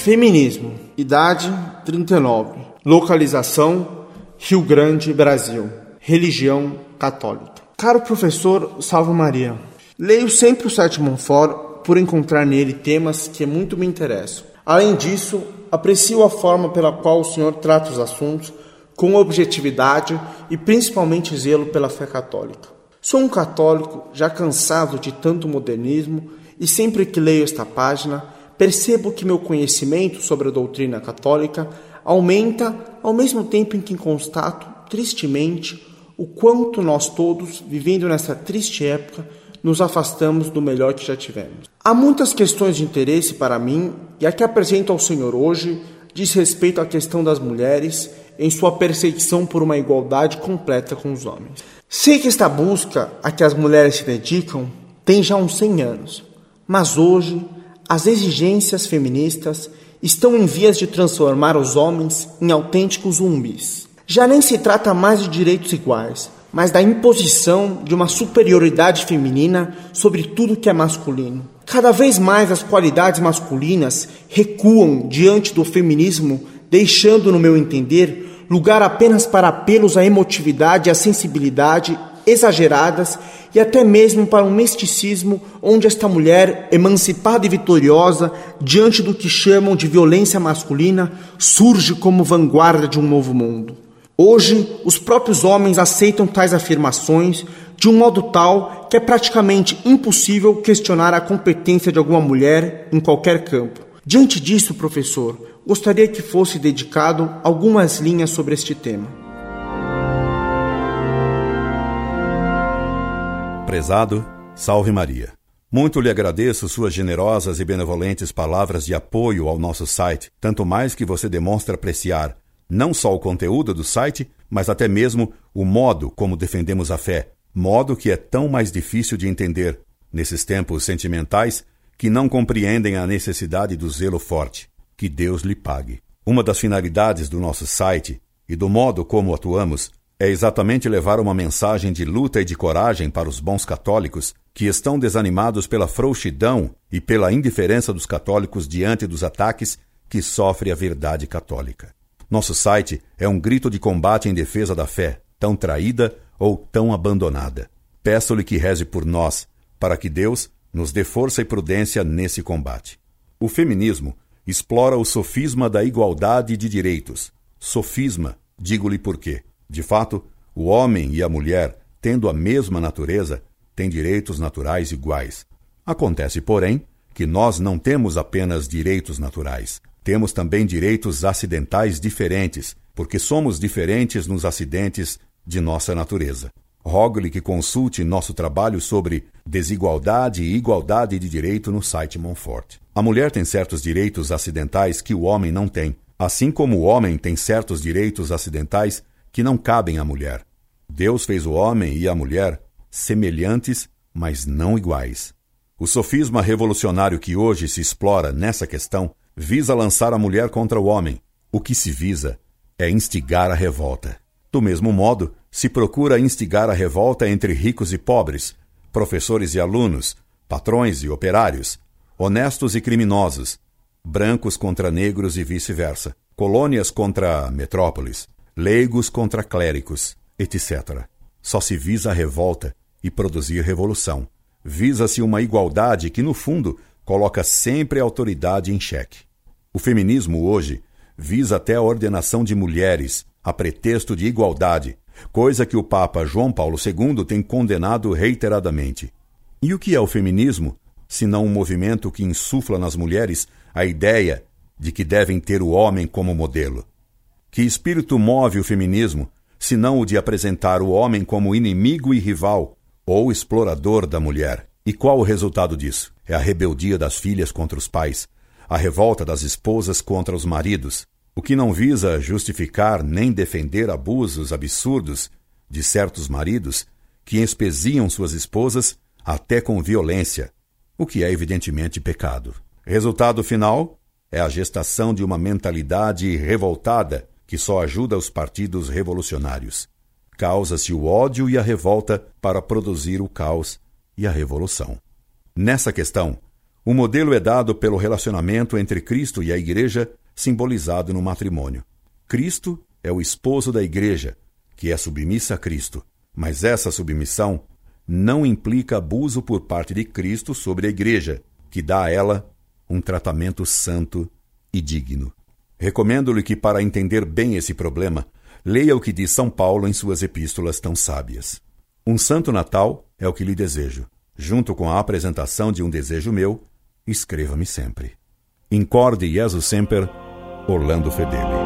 Feminismo. Idade 39. Localização Rio Grande, Brasil. Religião católica. Caro professor Salve Maria, leio sempre o sétimo fórum por encontrar nele temas que muito me interessam. Além disso, aprecio a forma pela qual o senhor trata os assuntos com objetividade e principalmente zelo pela fé católica. Sou um católico já cansado de tanto modernismo e sempre que leio esta página, percebo que meu conhecimento sobre a doutrina católica aumenta ao mesmo tempo em que constato, tristemente, o quanto nós todos, vivendo nessa triste época, nos afastamos do melhor que já tivemos. Há muitas questões de interesse para mim e a que apresento ao Senhor hoje diz respeito à questão das mulheres em sua perseguição por uma igualdade completa com os homens. Sei que esta busca a que as mulheres se dedicam tem já uns 100 anos, mas hoje as exigências feministas estão em vias de transformar os homens em autênticos zumbis. Já nem se trata mais de direitos iguais, mas da imposição de uma superioridade feminina sobre tudo que é masculino. Cada vez mais as qualidades masculinas recuam diante do feminismo, deixando, no meu entender, lugar apenas para apelos à emotividade e à sensibilidade exageradas e até mesmo para um misticismo onde esta mulher, emancipada e vitoriosa diante do que chamam de violência masculina, surge como vanguarda de um novo mundo. Hoje, os próprios homens aceitam tais afirmações de um modo tal que é praticamente impossível questionar a competência de alguma mulher em qualquer campo. Diante disso, professor, gostaria que fosse dedicado algumas linhas sobre este tema. Prezado, salve Maria. Muito lhe agradeço suas generosas e benevolentes palavras de apoio ao nosso site, tanto mais que você demonstra apreciar não só o conteúdo do site, mas até mesmo o modo como defendemos a fé, modo que é tão mais difícil de entender nesses tempos sentimentais que não compreendem a necessidade do zelo forte. Que Deus lhe pague. Uma das finalidades do nosso site e do modo como atuamos é exatamente levar uma mensagem de luta e de coragem para os bons católicos que estão desanimados pela frouxidão e pela indiferença dos católicos diante dos ataques que sofre a verdade católica. Nosso site é um grito de combate em defesa da fé, tão traída ou tão abandonada. Peço-lhe que reze por nós, para que Deus nos dê força e prudência nesse combate. O feminismo explora o sofisma da igualdade de direitos. Sofisma, digo-lhe por quê. De fato, o homem e a mulher, tendo a mesma natureza, têm direitos naturais iguais. Acontece, porém, que nós não temos apenas direitos naturais, temos também direitos acidentais diferentes, porque somos diferentes nos acidentes de nossa natureza. Rogo-lhe que consulte nosso trabalho sobre desigualdade e igualdade de direito no site Monfort. A mulher tem certos direitos acidentais que o homem não tem, assim como o homem tem certos direitos acidentais que não cabem à mulher. Deus fez o homem e a mulher semelhantes, mas não iguais. O sofisma revolucionário que hoje se explora nessa questão visa lançar a mulher contra o homem. O que se visa é instigar a revolta. Do mesmo modo, se procura instigar a revolta entre ricos e pobres, professores e alunos, patrões e operários, honestos e criminosos, brancos contra negros e vice-versa, colônias contra metrópoles, leigos contra clérigos, etc. Só se visa a revolta e produzir revolução. Visa-se uma igualdade que, no fundo, coloca sempre a autoridade em xeque. O feminismo hoje visa até a ordenação de mulheres, a pretexto de igualdade, coisa que o Papa João Paulo II tem condenado reiteradamente. E o que é o feminismo, senão um movimento que insufla nas mulheres a ideia de que devem ter o homem como modelo? Que espírito move o feminismo, senão o de apresentar o homem como inimigo e rival ou explorador da mulher? E qual o resultado disso? É a rebeldia das filhas contra os pais, a revolta das esposas contra os maridos, o que não visa justificar nem defender abusos absurdos de certos maridos que espeziam suas esposas até com violência, o que é evidentemente pecado. Resultado final é a gestação de uma mentalidade revoltada que só ajuda os partidos revolucionários. Causa-se o ódio e a revolta para produzir o caos e a revolução. Nessa questão, O modelo é dado pelo relacionamento entre Cristo e a Igreja, simbolizado no matrimônio. Cristo é o esposo da Igreja, que é submissa a Cristo, mas essa submissão não implica abuso por parte de Cristo sobre a Igreja, que dá a ela um tratamento santo e digno. Recomendo-lhe que, para entender bem esse problema, leia o que diz São Paulo em suas epístolas tão sábias. Um santo Natal é o que lhe desejo. Junto com a apresentação de um desejo meu, escreva-me sempre. Incorde Jesus Semper, Orlando Fedeli.